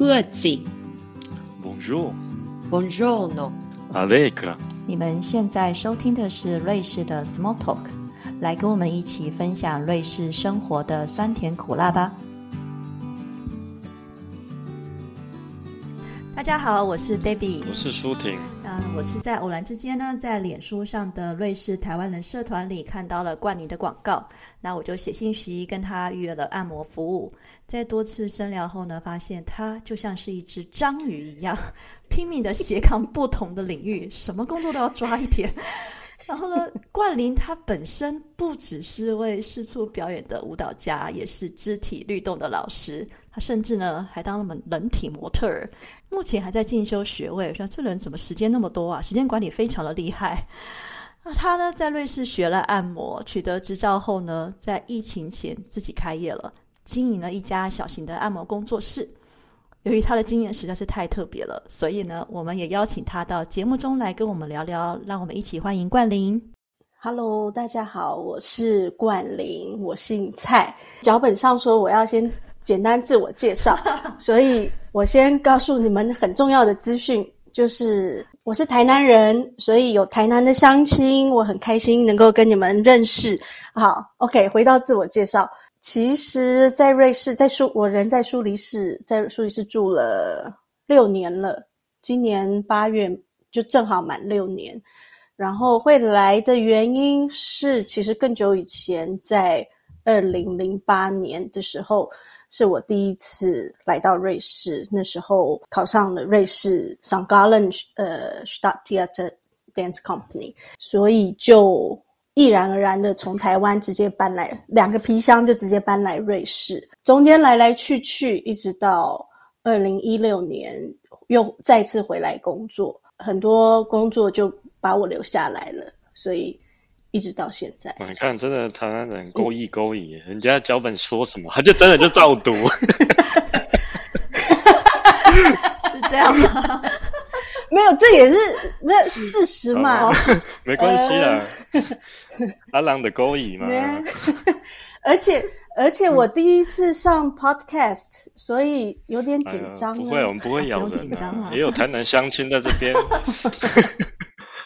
盒子。Bonjour, Buongiorno。Allegra。你们现在收听的是瑞士的 Small Talk，来跟我们一起分享瑞士生活的酸甜苦辣吧。大家好，我是 Debbie，我是舒婷。嗯，我是在偶然之间呢，在脸书上的瑞士台湾人社团里看到了冠霖的广告，那我就写信息跟他预约了按摩服务。在多次深聊后呢，发现他就像是一只章鱼一样，拼命的斜扛不同的领域，什么工作都要抓一点。然后呢，冠霖他本身不只是为四处表演的舞蹈家，也是肢体律动的老师。他甚至呢还当了人体模特儿，目前还在进修学位。我想这人怎么时间那么多啊？时间管理非常的厉害。那他呢在瑞士学了按摩，取得执照后呢，在疫情前自己开业了，经营了一家小型的按摩工作室。由于他的经验实在是太特别了，所以呢，我们也邀请他到节目中来跟我们聊聊。让我们一起欢迎冠霖。Hello，大家好，我是冠霖，我姓蔡。脚本上说我要先简单自我介绍，所以我先告诉你们很重要的资讯，就是我是台南人，所以有台南的乡亲，我很开心能够跟你们认识。好，OK，回到自我介绍。其实，在瑞士，在苏，我人在苏黎世，在苏黎世住了六年了，今年八月就正好满六年。然后会来的原因是，其实更久以前，在二零零八年的时候，是我第一次来到瑞士。那时候考上了瑞士 St. Gallen 呃 Stadttheater Dance Company，所以就毅然而然的从台湾直接搬来，两个皮箱就直接搬来瑞士。中间来来去去，一直到二零一六年又再次回来工作，很多工作就。把我留下来了，所以一直到现在。你看，真的台湾人勾一勾引，嗯、人家脚本说什么，他就真的就照读。是这样吗？没有，这也是那事实嘛。哦、没关系啊，阿郎的勾引嘛。而且而且我第一次上 podcast，、嗯、所以有点紧张、哎。不会，我们不会咬人、啊啊，也有台南相亲在这边。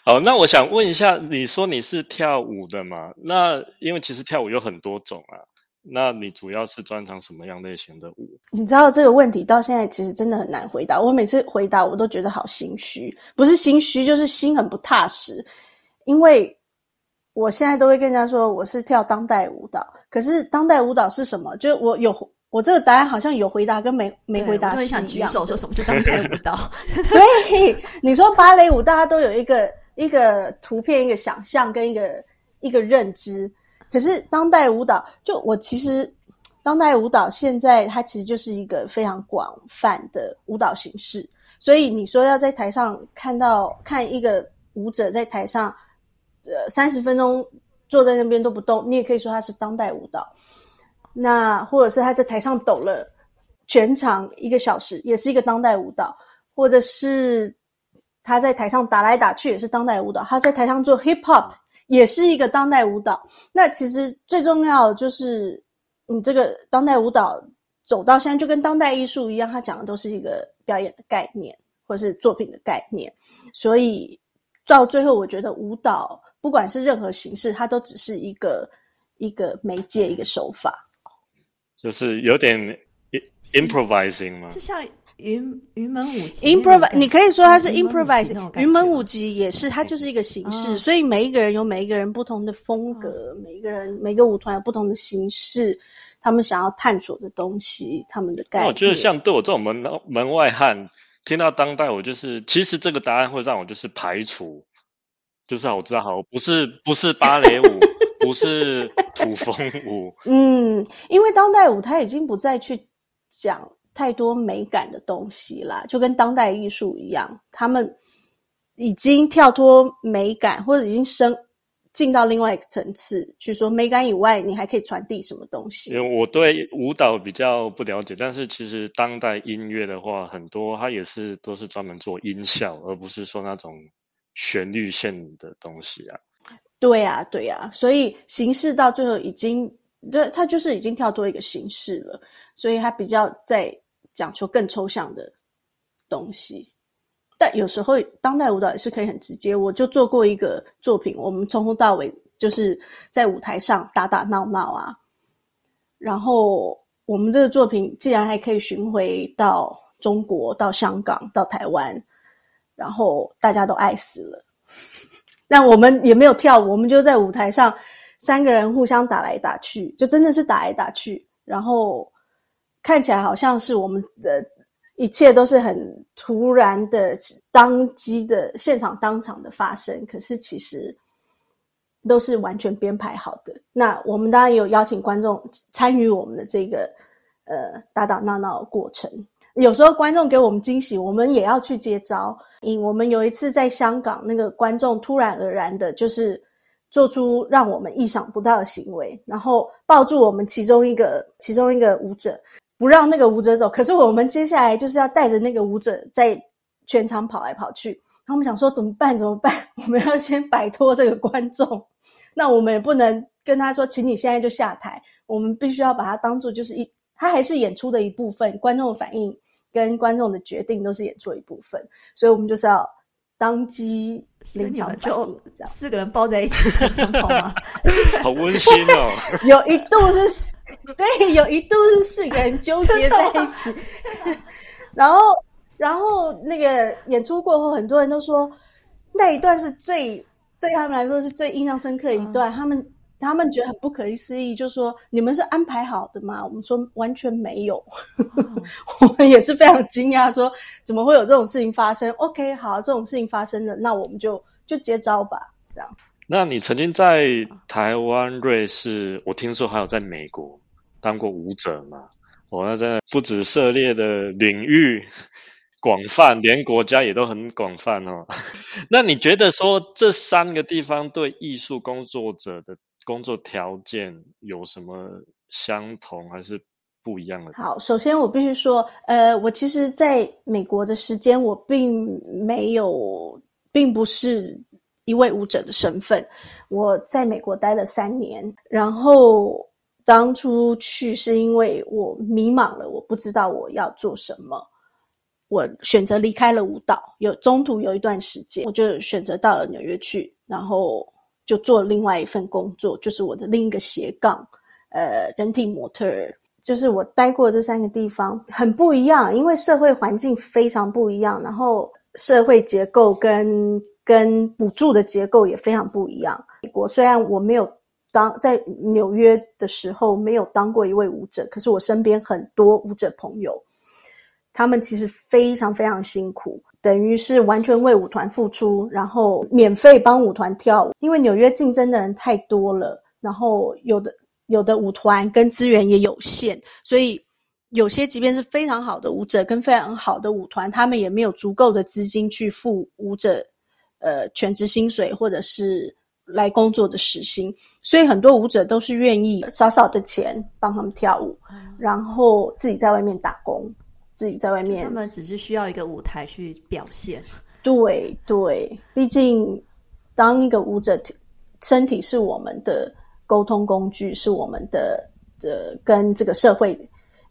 好，那我想问一下，你说你是跳舞的嘛？那因为其实跳舞有很多种啊，那你主要是专长什么样类型的舞？你知道这个问题到现在其实真的很难回答。我每次回答我都觉得好心虚，不是心虚，就是心很不踏实。因为我现在都会跟人家说我是跳当代舞蹈，可是当代舞蹈是什么？就我有我这个答案好像有回答跟没没回答是一样举手说什么是当代舞蹈？对，你说芭蕾舞，大家都有一个。一个图片，一个想象跟一个一个认知，可是当代舞蹈，就我其实当代舞蹈现在它其实就是一个非常广泛的舞蹈形式，所以你说要在台上看到看一个舞者在台上，呃三十分钟坐在那边都不动，你也可以说他是当代舞蹈。那或者是他在台上抖了全场一个小时，也是一个当代舞蹈，或者是。他在台上打来打去也是当代舞蹈，他在台上做 hip hop 也是一个当代舞蹈。那其实最重要的就是，你这个当代舞蹈走到现在就跟当代艺术一样，它讲的都是一个表演的概念或是作品的概念。所以到最后，我觉得舞蹈不管是任何形式，它都只是一个一个媒介、一个手法，就是有点 improvising 吗，就像。云云门舞集，improv，你可以说它是 improvising。云门舞集也是，它就是一个形式，哦、所以每一个人有每一个人不同的风格，嗯、每一个人每个舞团有不同的形式，他们想要探索的东西，他们的概念。我觉得像对我这种门门外汉，听到当代，我就是其实这个答案会让我就是排除，就是我知道，好，不是不是芭蕾舞，不是土风舞，嗯，因为当代舞它已经不再去讲。太多美感的东西啦，就跟当代艺术一样，他们已经跳脱美感，或者已经升进到另外一个层次去说美感以外，你还可以传递什么东西？因为我对舞蹈比较不了解，但是其实当代音乐的话，很多它也是都是专门做音效，而不是说那种旋律线的东西啊。对啊，对啊，所以形式到最后已经，对，它就是已经跳脱一个形式了，所以它比较在讲求更抽象的东西。但有时候当代舞蹈也是可以很直接。我就做过一个作品，我们从头到尾就是在舞台上打打闹闹啊。然后我们这个作品既然还可以巡回到中国、到香港、到台湾，然后大家都爱死了。那我们也没有跳舞，我们就在舞台上三个人互相打来打去，就真的是打来打去。然后看起来好像是我们的。一切都是很突然的、当机的、现场当场的发生，可是其实都是完全编排好的。那我们当然有邀请观众参与我们的这个呃打打闹闹的过程。有时候观众给我们惊喜，我们也要去接招。因我们有一次在香港，那个观众突然而然的，就是做出让我们意想不到的行为，然后抱住我们其中一个其中一个舞者。不让那个舞者走，可是我们接下来就是要带着那个舞者在全场跑来跑去。然后我们想说怎么办？怎么办？我们要先摆脱这个观众。那我们也不能跟他说，请你现在就下台。我们必须要把它当做就是一，他还是演出的一部分。观众的反应跟观众的决定都是演出的一部分。所以我们就是要当机临场反应，这样四个人抱在一起？好温馨哦！有一度是。对，有一度是四个人纠结在一起，然后，然后那个演出过后，很多人都说那一段是最对他们来说是最印象深刻的一段。他们他们觉得很不可思议，就说你们是安排好的吗？我们说完全没有，我们也是非常惊讶，说怎么会有这种事情发生？OK，好，这种事情发生了，那我们就就接招吧，这样。那你曾经在台湾、瑞士，我听说还有在美国。当过舞者嘛？我那真的不止涉猎的领域广泛，连国家也都很广泛哦。那你觉得说这三个地方对艺术工作者的工作条件有什么相同还是不一样的？好，首先我必须说，呃，我其实在美国的时间，我并没有，并不是一位舞者的身份。我在美国待了三年，然后。当初去是因为我迷茫了，我不知道我要做什么，我选择离开了舞蹈。有中途有一段时间，我就选择到了纽约去，然后就做另外一份工作，就是我的另一个斜杠，呃，人体模特。就是我待过这三个地方很不一样，因为社会环境非常不一样，然后社会结构跟跟补助的结构也非常不一样。美国虽然我没有。当在纽约的时候，没有当过一位舞者，可是我身边很多舞者朋友，他们其实非常非常辛苦，等于是完全为舞团付出，然后免费帮舞团跳舞。因为纽约竞争的人太多了，然后有的有的舞团跟资源也有限，所以有些即便是非常好的舞者跟非常好的舞团，他们也没有足够的资金去付舞者呃全职薪水或者是。来工作的时薪，所以很多舞者都是愿意少少的钱帮他们跳舞，然后自己在外面打工，自己在外面。他们只是需要一个舞台去表现。对对，毕竟当一个舞者，身体是我们的沟通工具，是我们的的跟这个社会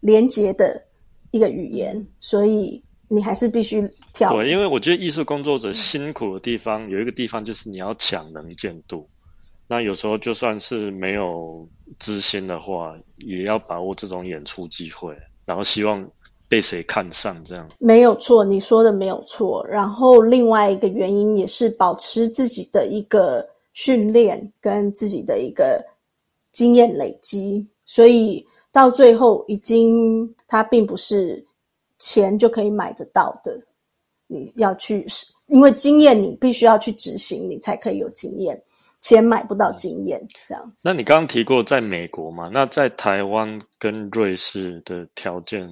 连接的一个语言，所以你还是必须。对，因为我觉得艺术工作者辛苦的地方有一个地方就是你要抢能见度。那有时候就算是没有知心的话，也要把握这种演出机会，然后希望被谁看上这样。没有错，你说的没有错。然后另外一个原因也是保持自己的一个训练跟自己的一个经验累积，所以到最后已经它并不是钱就可以买得到的。你要去，因为经验你必须要去执行，你才可以有经验。钱买不到经验，这样子。那你刚刚提过在美国嘛？那在台湾跟瑞士的条件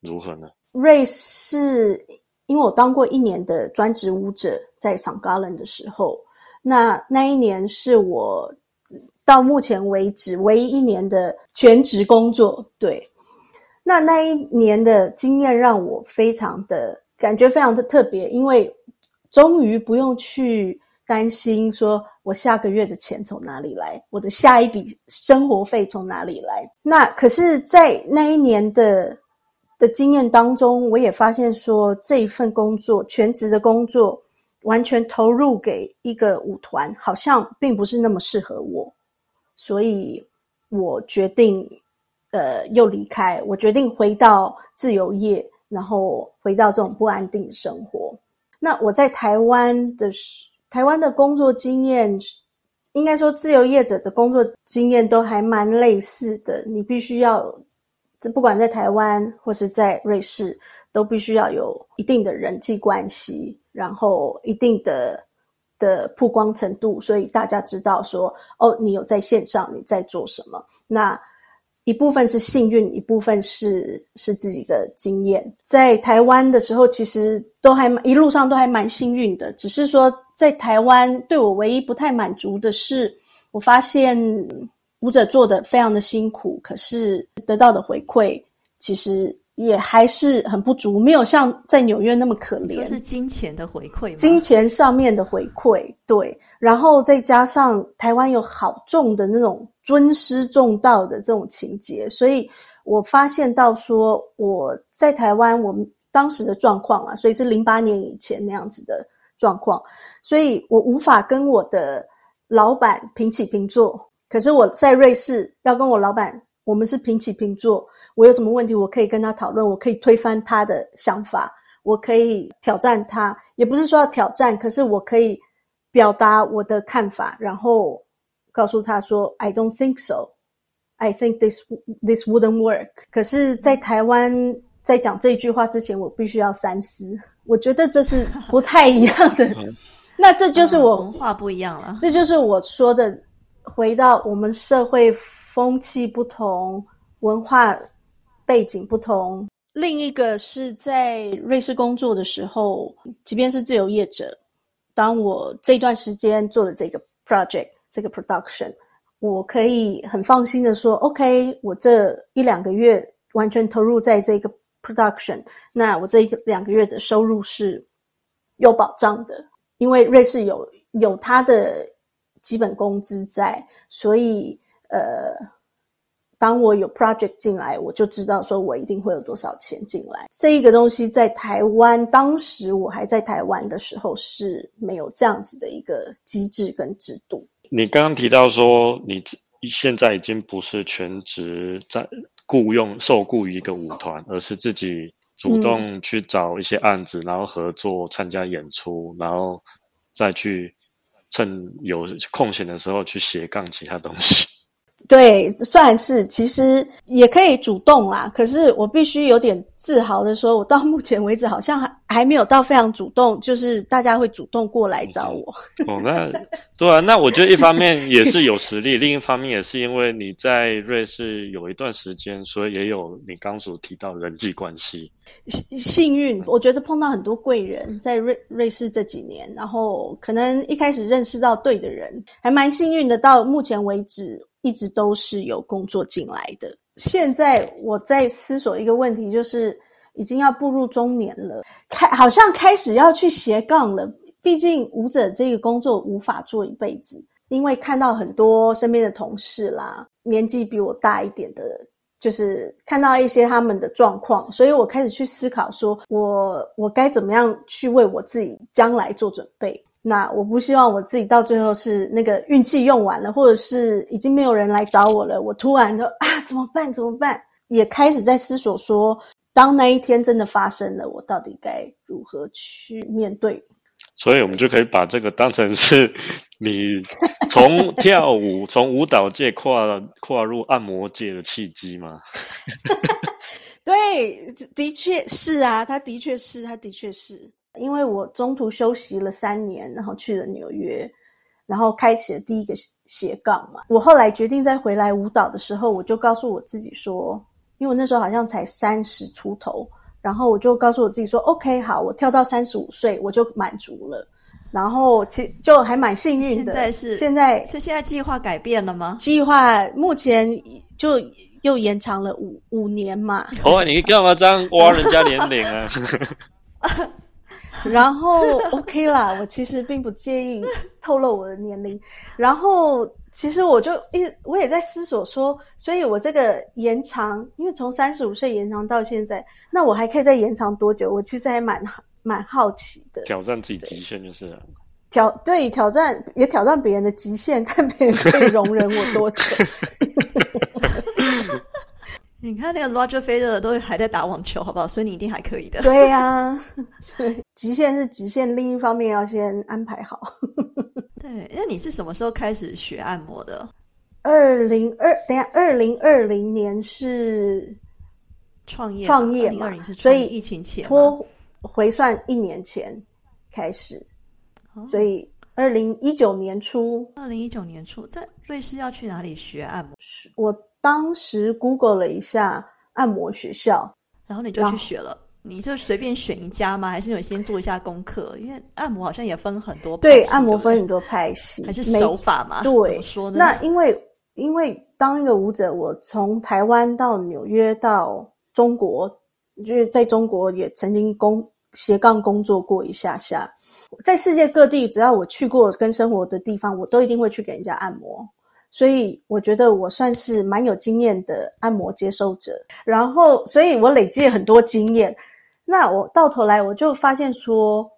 如何呢？瑞士，因为我当过一年的专职舞者，在上高伦的时候，那那一年是我到目前为止唯一一年的全职工作。对，那那一年的经验让我非常的。感觉非常的特别，因为终于不用去担心说我下个月的钱从哪里来，我的下一笔生活费从哪里来。那可是，在那一年的的经验当中，我也发现说这一份工作，全职的工作，完全投入给一个舞团，好像并不是那么适合我，所以我决定，呃，又离开。我决定回到自由业，然后回到这种不安定的生活。那我在台湾的台湾的工作经验。应该说，自由业者的工作经验都还蛮类似的。你必须要，不管在台湾或是在瑞士，都必须要有一定的人际关系，然后一定的的曝光程度，所以大家知道说，哦，你有在线上你在做什么。那一部分是幸运，一部分是是自己的经验。在台湾的时候，其实都还一路上都还蛮幸运的，只是说。在台湾，对我唯一不太满足的是，我发现舞者做的非常的辛苦，可是得到的回馈其实也还是很不足，没有像在纽约那么可怜。是金钱的回馈，金钱上面的回馈，对。然后再加上台湾有好重的那种尊师重道的这种情节，所以我发现到说我在台湾，我们当时的状况啊，所以是零八年以前那样子的状况。所以我无法跟我的老板平起平坐，可是我在瑞士要跟我老板，我们是平起平坐。我有什么问题，我可以跟他讨论，我可以推翻他的想法，我可以挑战他，也不是说要挑战，可是我可以表达我的看法，然后告诉他说：“I don't think so. I think this this wouldn't work。”可是，在台湾在讲这句话之前，我必须要三思。我觉得这是不太一样的。那这就是我文化不一样了，这就是我说的，回到我们社会风气不同，文化背景不同。另一个是在瑞士工作的时候，即便是自由业者，当我这段时间做的这个 project 这个 production，我可以很放心的说，OK，我这一两个月完全投入在这个 production，那我这一两个月的收入是有保障的。因为瑞士有有他的基本工资在，所以呃，当我有 project 进来，我就知道说我一定会有多少钱进来。这一个东西在台湾，当时我还在台湾的时候是没有这样子的一个机制跟制度。你刚刚提到说，你现在已经不是全职在雇佣受雇于一个舞团，而是自己。主动去找一些案子，然后合作参加演出，然后再去趁有空闲的时候去斜杠其他东西。对，算是其实也可以主动啦。可是我必须有点自豪的说，我到目前为止好像还还没有到非常主动，就是大家会主动过来找我。哦，那对啊，那我觉得一方面也是有实力，另一方面也是因为你在瑞士有一段时间，所以也有你刚所提到人际关系。幸幸运，我觉得碰到很多贵人，在瑞瑞士这几年，然后可能一开始认识到对的人，还蛮幸运的。到目前为止。一直都是有工作进来的。现在我在思索一个问题，就是已经要步入中年了，开好像开始要去斜杠了。毕竟舞者这个工作无法做一辈子，因为看到很多身边的同事啦，年纪比我大一点的，就是看到一些他们的状况，所以我开始去思考，说我我该怎么样去为我自己将来做准备。那我不希望我自己到最后是那个运气用完了，或者是已经没有人来找我了，我突然就啊怎么办？怎么办？也开始在思索说，当那一天真的发生了，我到底该如何去面对？所以，我们就可以把这个当成是你从跳舞、从舞蹈界跨跨入按摩界的契机吗？对，的确是啊，他的确是，他的确是。因为我中途休息了三年，然后去了纽约，然后开启了第一个斜杠嘛。我后来决定再回来舞蹈的时候，我就告诉我自己说，因为我那时候好像才三十出头，然后我就告诉我自己说，OK，好，我跳到三十五岁我就满足了。然后其就还蛮幸运的。现在是现在是现在计划改变了吗？计划目前就又延长了五五年嘛。哦，你干嘛这样挖人家年龄啊？然后 OK 啦，我其实并不介意透露我的年龄。然后其实我就一我也在思索说，所以我这个延长，因为从三十五岁延长到现在，那我还可以再延长多久？我其实还蛮蛮好奇的。挑战自己极限就是了。挑对挑战也挑战别人的极限，看别人可以容忍我多久。你看那个 Roger Federer 都还在打网球，好不好？所以你一定还可以的。对呀，所以极限是极限，另一方面要先安排好。对，那你是什么时候开始学按摩的？二零二，等下，二零二零年是创业，创业嘛，所以疫情前拖回算一年前开始，所以二零一九年初，二零一九年初在瑞士要去哪里学按摩？我当时 Google 了一下按摩学校，然后你就去学了。你就随便选一家吗？还是你先做一下功课？因为按摩好像也分很多，对，按摩分很多派系，还是手法嘛？对，怎么说呢？那因为因为当一个舞者，我从台湾到纽约到中国，就是在中国也曾经工斜杠工作过一下下，在世界各地，只要我去过跟生活的地方，我都一定会去给人家按摩。所以我觉得我算是蛮有经验的按摩接收者。然后，所以我累积了很多经验。那我到头来我就发现说，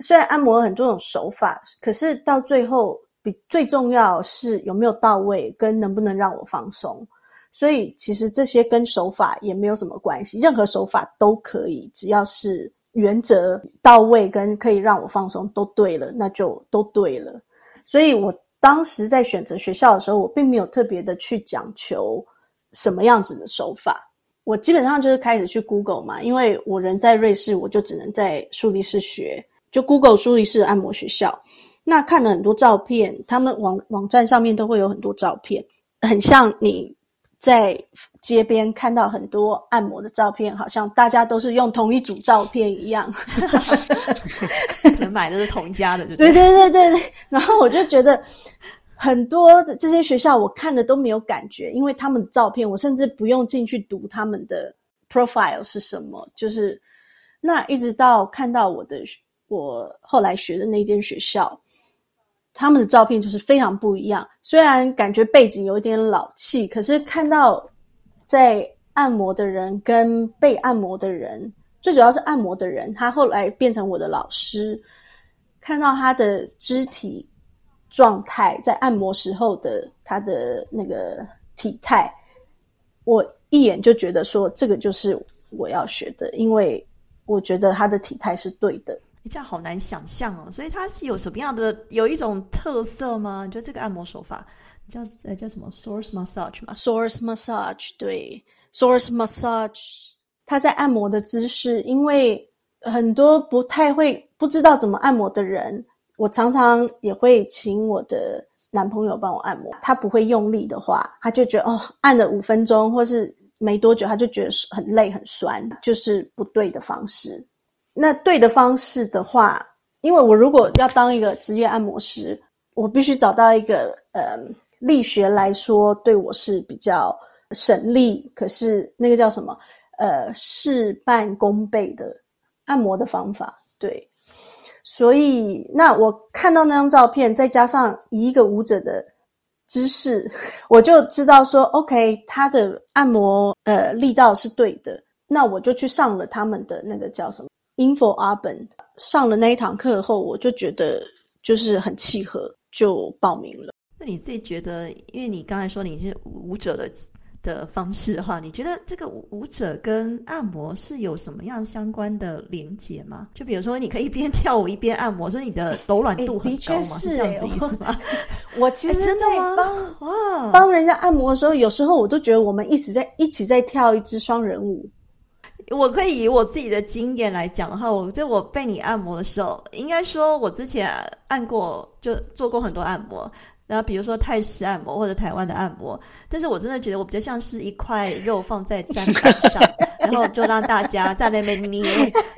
虽然按摩很多种手法，可是到最后比最重要是有没有到位，跟能不能让我放松。所以其实这些跟手法也没有什么关系，任何手法都可以，只要是原则到位跟可以让我放松都对了，那就都对了。所以我当时在选择学校的时候，我并没有特别的去讲求什么样子的手法。我基本上就是开始去 Google 嘛，因为我人在瑞士，我就只能在苏黎世学，就 Google 苏黎世按摩学校。那看了很多照片，他们网网站上面都会有很多照片，很像你在街边看到很多按摩的照片，好像大家都是用同一组照片一样，可 能买的是同一家的，对对对对对。然后我就觉得。很多这这些学校我看的都没有感觉，因为他们的照片，我甚至不用进去读他们的 profile 是什么。就是那一直到看到我的我后来学的那间学校，他们的照片就是非常不一样。虽然感觉背景有点老气，可是看到在按摩的人跟被按摩的人，最主要是按摩的人，他后来变成我的老师，看到他的肢体。状态在按摩时候的他的那个体态，我一眼就觉得说这个就是我要学的，因为我觉得他的体态是对的。这样好难想象哦，所以它是有什么样的有一种特色吗？你觉得这个按摩手法叫呃叫什么 source massage 吗？source massage 对 source massage，他在按摩的姿势，因为很多不太会不知道怎么按摩的人。我常常也会请我的男朋友帮我按摩，他不会用力的话，他就觉得哦，按了五分钟或是没多久，他就觉得很累很酸，就是不对的方式。那对的方式的话，因为我如果要当一个职业按摩师，我必须找到一个呃力学来说对我是比较省力，可是那个叫什么呃事半功倍的按摩的方法，对。所以，那我看到那张照片，再加上一个舞者的姿势，我就知道说，OK，他的按摩呃力道是对的。那我就去上了他们的那个叫什么 Info Urban，上了那一堂课后，我就觉得就是很契合，就报名了。那你自己觉得，因为你刚才说你是舞者的。的方式哈，你觉得这个舞者跟按摩是有什么样相关的连结吗？就比如说，你可以一边跳舞一边按摩，所以你的柔软度很高吗？是这样子意思吗？我其实在帮哇帮人家按摩的时候，有时候我都觉得我们一直在一起在跳一支双人舞。我可以以我自己的经验来讲的话，我就我被你按摩的时候，应该说我之前按过，就做过很多按摩。然后比如说泰式按摩或者台湾的按摩，但是我真的觉得我比较像是一块肉放在砧板上，然后就让大家在那边捏，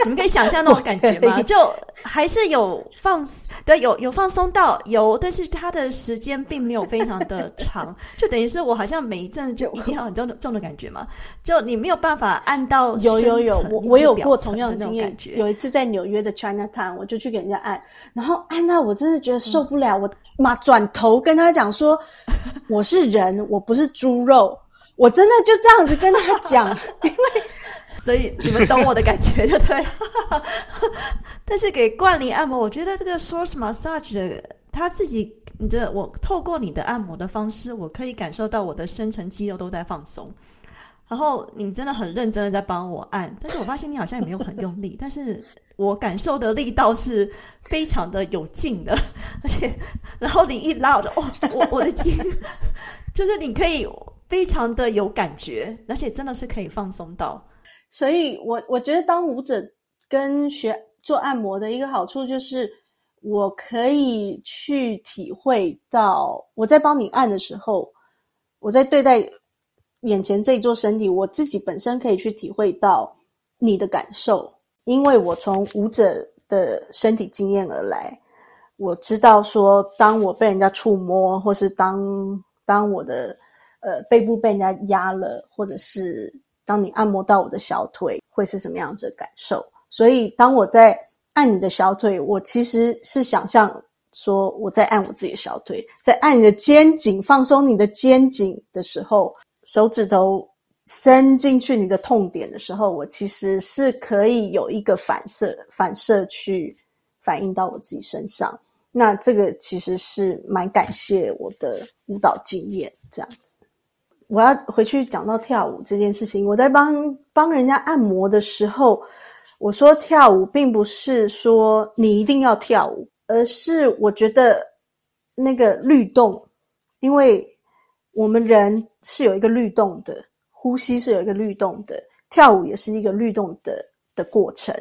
你们可以想象那种感觉吗？就还是有放，对，有有放松到有，但是它的时间并没有非常的长，就等于是我好像每一阵就一定要很重的重的感觉嘛，就你没有办法按到有有有，我我有过同样的经验，有一次在纽约的 China Town，我就去给人家按，然后按到我真的觉得受不了，我妈转头跟他讲说，我是人，我不是猪肉，我真的就这样子跟他讲，因为。所以你们懂我的感觉，对不对？但是给冠霖按摩，我觉得这个 source massage 的他自己，你的我透过你的按摩的方式，我可以感受到我的深层肌肉都在放松。然后你真的很认真的在帮我按，但是我发现你好像也没有很用力，但是我感受的力道是非常的有劲的，而且然后你一拉，我就哦，我我的筋，就是你可以非常的有感觉，而且真的是可以放松到。所以，我我觉得当舞者跟学做按摩的一个好处就是，我可以去体会到我在帮你按的时候，我在对待眼前这一座身体，我自己本身可以去体会到你的感受，因为我从舞者的身体经验而来，我知道说，当我被人家触摸，或是当当我的呃背部被人家压了，或者是。当你按摩到我的小腿，会是什么样子的感受？所以，当我在按你的小腿，我其实是想象说我在按我自己的小腿，在按你的肩颈，放松你的肩颈的时候，手指头伸进去你的痛点的时候，我其实是可以有一个反射，反射去反映到我自己身上。那这个其实是蛮感谢我的舞蹈经验，这样子。我要回去讲到跳舞这件事情。我在帮帮人家按摩的时候，我说跳舞并不是说你一定要跳舞，而是我觉得那个律动，因为我们人是有一个律动的，呼吸是有一个律动的，跳舞也是一个律动的的过程。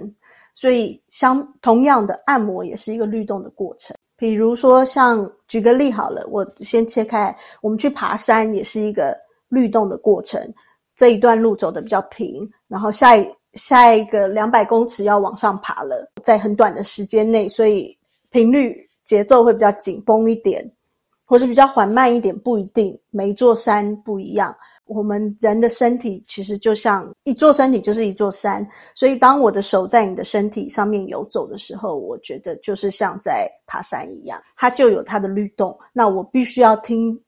所以，相同样的按摩也是一个律动的过程。比如说，像举个例好了，我先切开，我们去爬山也是一个。律动的过程，这一段路走的比较平，然后下一下一个两百公尺要往上爬了，在很短的时间内，所以频率节奏会比较紧绷一点，或是比较缓慢一点，不一定，每一座山不一样。我们人的身体其实就像一座身体就是一座山，所以当我的手在你的身体上面游走的时候，我觉得就是像在爬山一样，它就有它的律动。那我必须要听。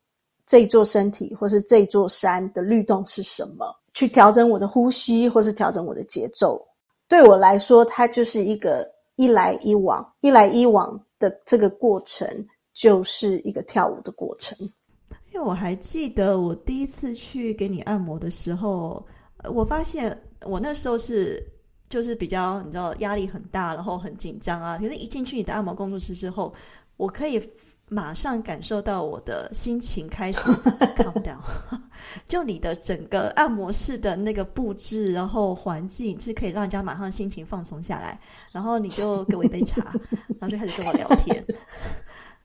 这座身体或是这座山的律动是什么？去调整我的呼吸，或是调整我的节奏。对我来说，它就是一个一来一往、一来一往的这个过程，就是一个跳舞的过程。因为我还记得我第一次去给你按摩的时候，我发现我那时候是就是比较你知道压力很大，然后很紧张啊。可是一进去你的按摩工作室之后，我可以。马上感受到我的心情开始 calm down，就你的整个按摩室的那个布置，然后环境是可以让人家马上心情放松下来，然后你就给我一杯茶，然后就开始跟我聊天。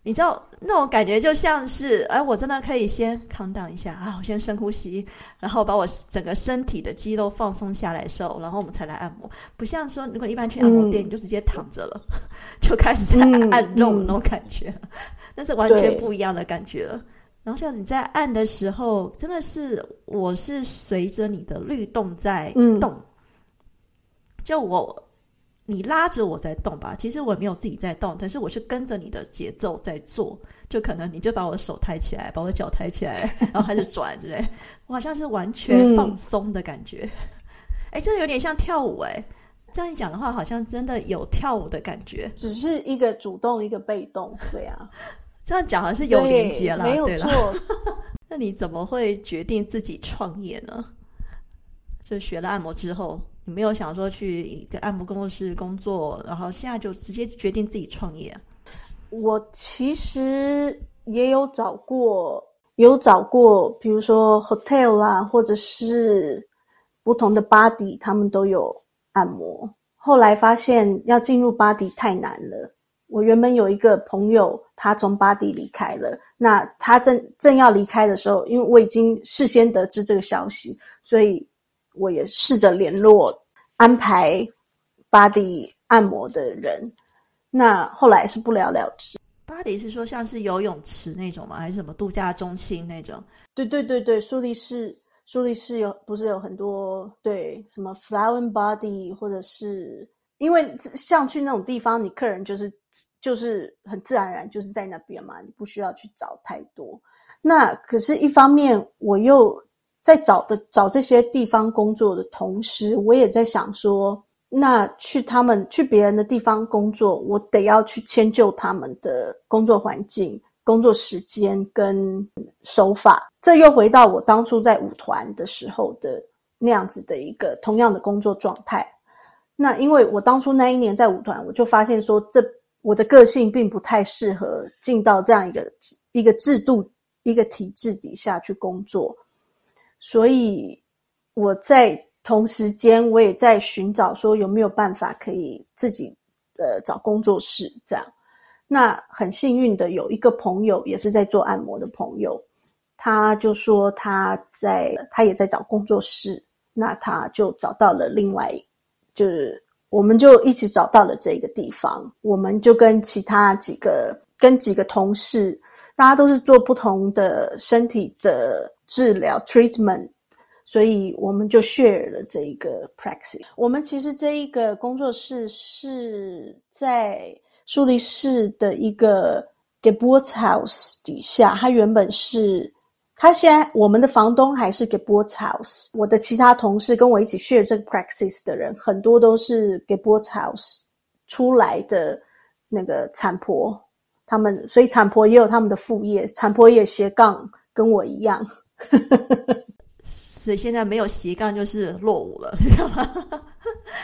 你知道那种感觉就像是，哎，我真的可以先 calm down 一下啊，我先深呼吸，然后把我整个身体的肌肉放松下来的时候，然后我们才来按摩。不像说，如果一般去按摩店，你就直接躺着了，就开始在按肉那种感觉，那是完全不一样的感觉了。然后像你在按的时候，真的是我是随着你的律动在动，就我。你拉着我在动吧，其实我没有自己在动，但是我是跟着你的节奏在做。就可能你就把我的手抬起来，把我的脚抬起来，然后开始转之类，我好像是完全放松的感觉。哎，这有点像跳舞哎。这样一讲的话，好像真的有跳舞的感觉。只是一个主动，一个被动，对啊。这样讲还是有连接了，没有错。那你怎么会决定自己创业呢？就学了按摩之后。你没有想说去一个按摩工作室工作，然后现在就直接决定自己创业？我其实也有找过，有找过，比如说 hotel 啦，或者是不同的 body，他们都有按摩。后来发现要进入 body 太难了。我原本有一个朋友，他从 body 离开了，那他正正要离开的时候，因为我已经事先得知这个消息，所以。我也试着联络安排 body 按摩的人，那后来是不了了之。body 是说像是游泳池那种吗？还是什么度假中心那种？对对对对，苏黎世，苏黎世有不是有很多对什么 Flower Body，或者是因为像去那种地方，你客人就是就是很自然而然就是在那边嘛，你不需要去找太多。那可是，一方面我又在找的找这些地方工作的同时，我也在想说。那去他们去别人的地方工作，我得要去迁就他们的工作环境、工作时间跟手法。这又回到我当初在舞团的时候的那样子的一个同样的工作状态。那因为我当初那一年在舞团，我就发现说，这我的个性并不太适合进到这样一个一个制度、一个体制底下去工作，所以我在。同时间，我也在寻找说有没有办法可以自己呃找工作室这样。那很幸运的有一个朋友也是在做按摩的朋友，他就说他在他也在找工作室，那他就找到了另外就是我们就一起找到了这个地方，我们就跟其他几个跟几个同事，大家都是做不同的身体的治疗 treatment。所以我们就 share 了这一个 practice。我们其实这一个工作室是在苏黎世的一个 Geburtshaus 底下。它原本是，它现在我们的房东还是 Geburtshaus。我的其他同事跟我一起 share 这个 practice 的人，很多都是 Geburtshaus 出来的那个产婆。他们所以产婆也有他们的副业，产婆也斜杠，跟我一样。所以现在没有斜杠就是落伍了，知道吗？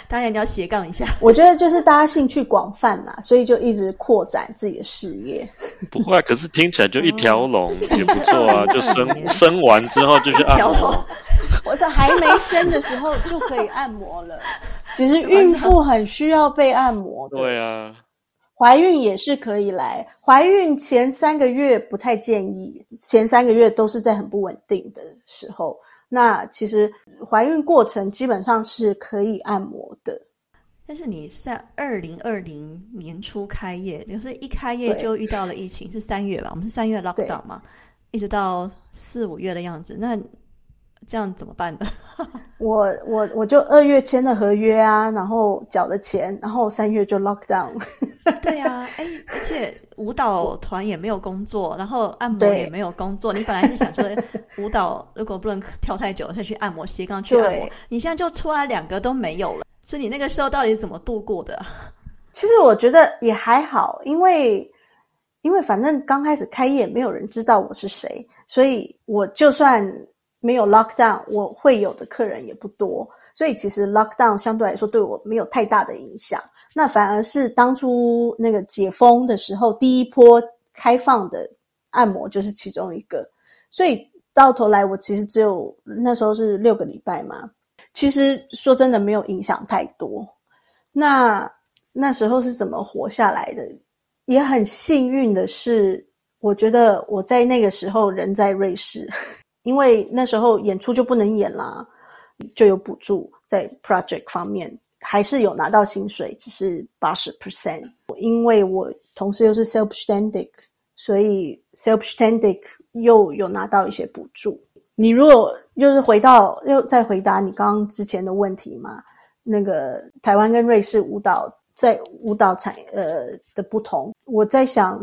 当然你要斜杠一下。我觉得就是大家兴趣广泛啦，所以就一直扩展自己的事业。不会，可是听起来就一条龙 也不错啊！就生生完之后就去按摩。我说还没生的时候就可以按摩了。其实孕妇很需要被按摩的。对啊，怀孕也是可以来。怀孕前三个月不太建议，前三个月都是在很不稳定的时候。那其实怀孕过程基本上是可以按摩的，但是你在二零二零年初开业，就是一开业就遇到了疫情，是三月吧？我们是三月 lockdown 嘛，一直到四五月的样子。那这样怎么办呢？我我我就二月签了合约啊，然后缴了钱，然后三月就 lock down。对呀，哎，而且舞蹈团也没有工作，然后按摩也没有工作。你本来是想说 舞蹈如果不能跳太久，再去按摩斜杠去按摩。你现在就出来两个都没有了，所以你那个时候到底怎么度过的？其实我觉得也还好，因为因为反正刚开始开业，没有人知道我是谁，所以我就算。没有 lockdown，我会有的客人也不多，所以其实 lockdown 相对来说对我没有太大的影响。那反而是当初那个解封的时候，第一波开放的按摩就是其中一个。所以到头来，我其实只有那时候是六个礼拜嘛。其实说真的，没有影响太多。那那时候是怎么活下来的？也很幸运的是，我觉得我在那个时候人在瑞士。因为那时候演出就不能演啦，就有补助在 project 方面，还是有拿到薪水，只是八十 percent。因为我同时又是 self-standing，所以 self-standing 又有拿到一些补助。你如果又是回到又再回答你刚刚之前的问题嘛？那个台湾跟瑞士舞蹈在舞蹈产呃的不同，我在想，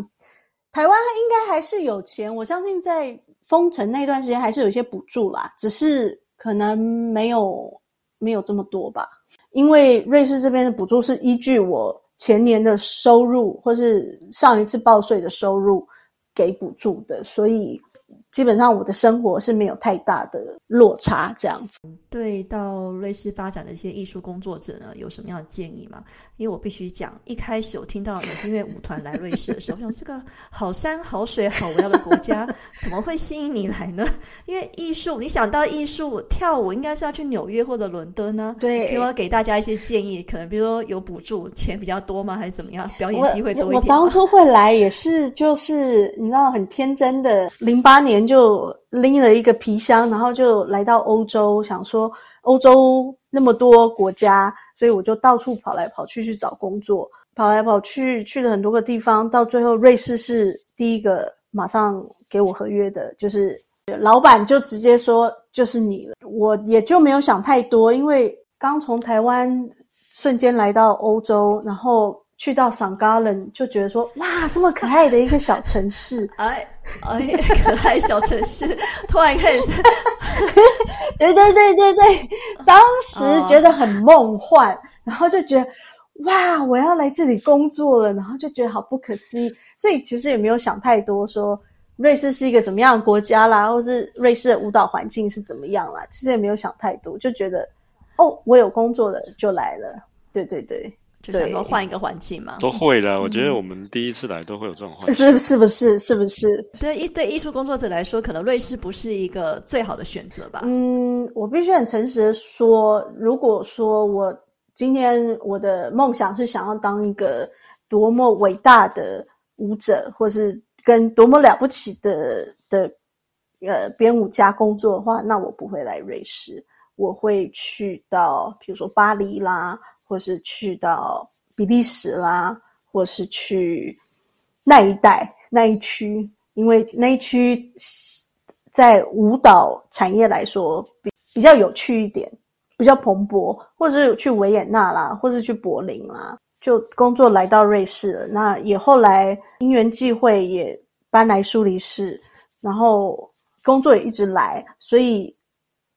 台湾应该还是有钱，我相信在。封城那段时间还是有一些补助啦，只是可能没有没有这么多吧。因为瑞士这边的补助是依据我前年的收入或是上一次报税的收入给补助的，所以。基本上我的生活是没有太大的落差，这样子。对，到瑞士发展的一些艺术工作者呢，有什么样的建议吗？因为我必须讲，一开始我听到也是因为舞团来瑞士的时候，想这个好山好水好无聊的国家，怎么会吸引你来呢？因为艺术，你想到艺术跳舞，应该是要去纽约或者伦敦呢。对，给我给大家一些建议，可能比如说有补助，钱比较多吗？还是怎么样？表演机会多一点。我当初会来也是，就是你知道，很天真的，零八年。就拎了一个皮箱，然后就来到欧洲，想说欧洲那么多国家，所以我就到处跑来跑去去找工作。跑来跑去，去了很多个地方，到最后瑞士是第一个马上给我合约的，就是老板就直接说就是你了，我也就没有想太多，因为刚从台湾瞬间来到欧洲，然后。去到桑加伦，就觉得说哇，这么可爱的一个小城市，哎哎，可爱小城市，突然开始，对对对对对，当时觉得很梦幻，然后就觉得哇，我要来这里工作了，然后就觉得好不可思议，所以其实也没有想太多，说瑞士是一个怎么样的国家啦，或是瑞士的舞蹈环境是怎么样啦，其实也没有想太多，就觉得哦，我有工作了就来了，对对对。就想说换一个环境嘛，都会的。我觉得我们第一次来都会有这种环境，是是不是？是不是？对艺对艺术工作者来说，可能瑞士不是一个最好的选择吧。嗯，我必须很诚实的说，如果说我今天我的梦想是想要当一个多么伟大的舞者，或是跟多么了不起的的呃编舞家工作的话，那我不会来瑞士，我会去到比如说巴黎啦。或是去到比利时啦，或是去那一带那一区，因为那一区在舞蹈产业来说比比较有趣一点，比较蓬勃，或者是去维也纳啦，或是去柏林啦，就工作来到瑞士了。那也后来因缘际会也搬来苏黎世，然后工作也一直来，所以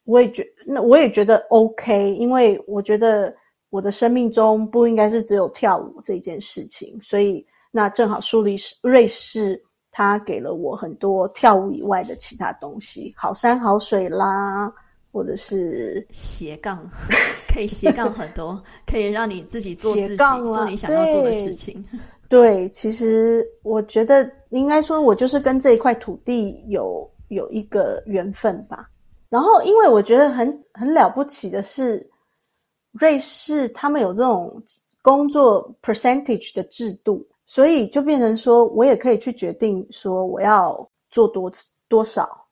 我也觉那我也觉得 OK，因为我觉得。我的生命中不应该是只有跳舞这件事情，所以那正好苏黎世瑞士，它给了我很多跳舞以外的其他东西，好山好水啦，或者是斜杠，可以斜杠很多，可以让你自己做自己做你想要做的事情。对，其实我觉得应该说，我就是跟这一块土地有有一个缘分吧。然后，因为我觉得很很了不起的是。瑞士他们有这种工作 percentage 的制度，所以就变成说我也可以去决定说我要做多多少，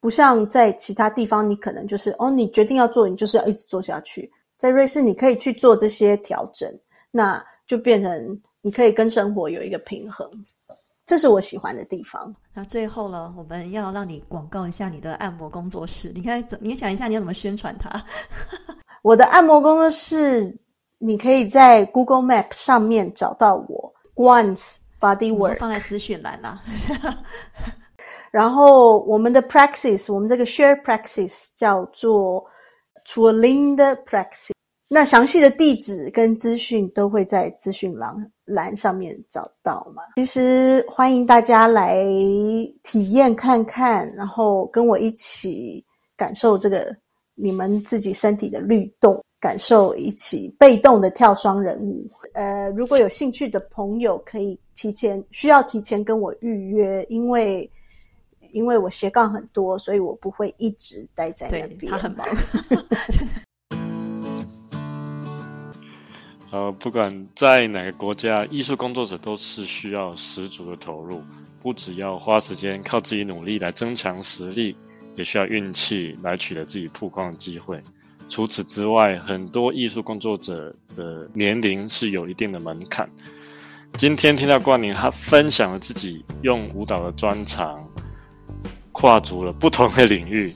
不像在其他地方，你可能就是哦，你决定要做，你就是要一直做下去。在瑞士，你可以去做这些调整，那就变成你可以跟生活有一个平衡，这是我喜欢的地方。那最后呢，我们要让你广告一下你的按摩工作室，你看怎，你想一下你要怎么宣传它。我的按摩工作室，你可以在 Google Map 上面找到我，Once Body Work，放在资讯栏啦。然后我们的 Practice，我们这个 Share Practice 叫做 Tualinda Practice。那详细的地址跟资讯都会在资讯栏栏上面找到嘛。其实欢迎大家来体验看看，然后跟我一起感受这个。你们自己身体的律动，感受一起被动的跳双人舞。呃，如果有兴趣的朋友，可以提前需要提前跟我预约，因为因为我斜杠很多，所以我不会一直待在那边。他很忙。呃，不管在哪个国家，艺术工作者都是需要十足的投入，不只要花时间，靠自己努力来增强实力。也需要运气来取得自己曝光的机会。除此之外，很多艺术工作者的年龄是有一定的门槛。今天听到冠宁，他分享了自己用舞蹈的专长，跨足了不同的领域。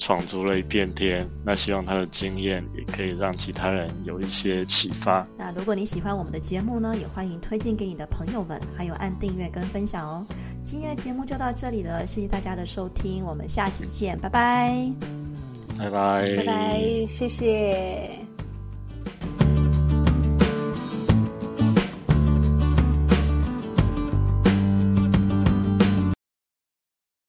闯出了一片天，那希望他的经验也可以让其他人有一些启发。那如果你喜欢我们的节目呢，也欢迎推荐给你的朋友们，还有按订阅跟分享哦。今天的节目就到这里了，谢谢大家的收听，我们下期见，拜拜，拜拜，拜拜，谢谢。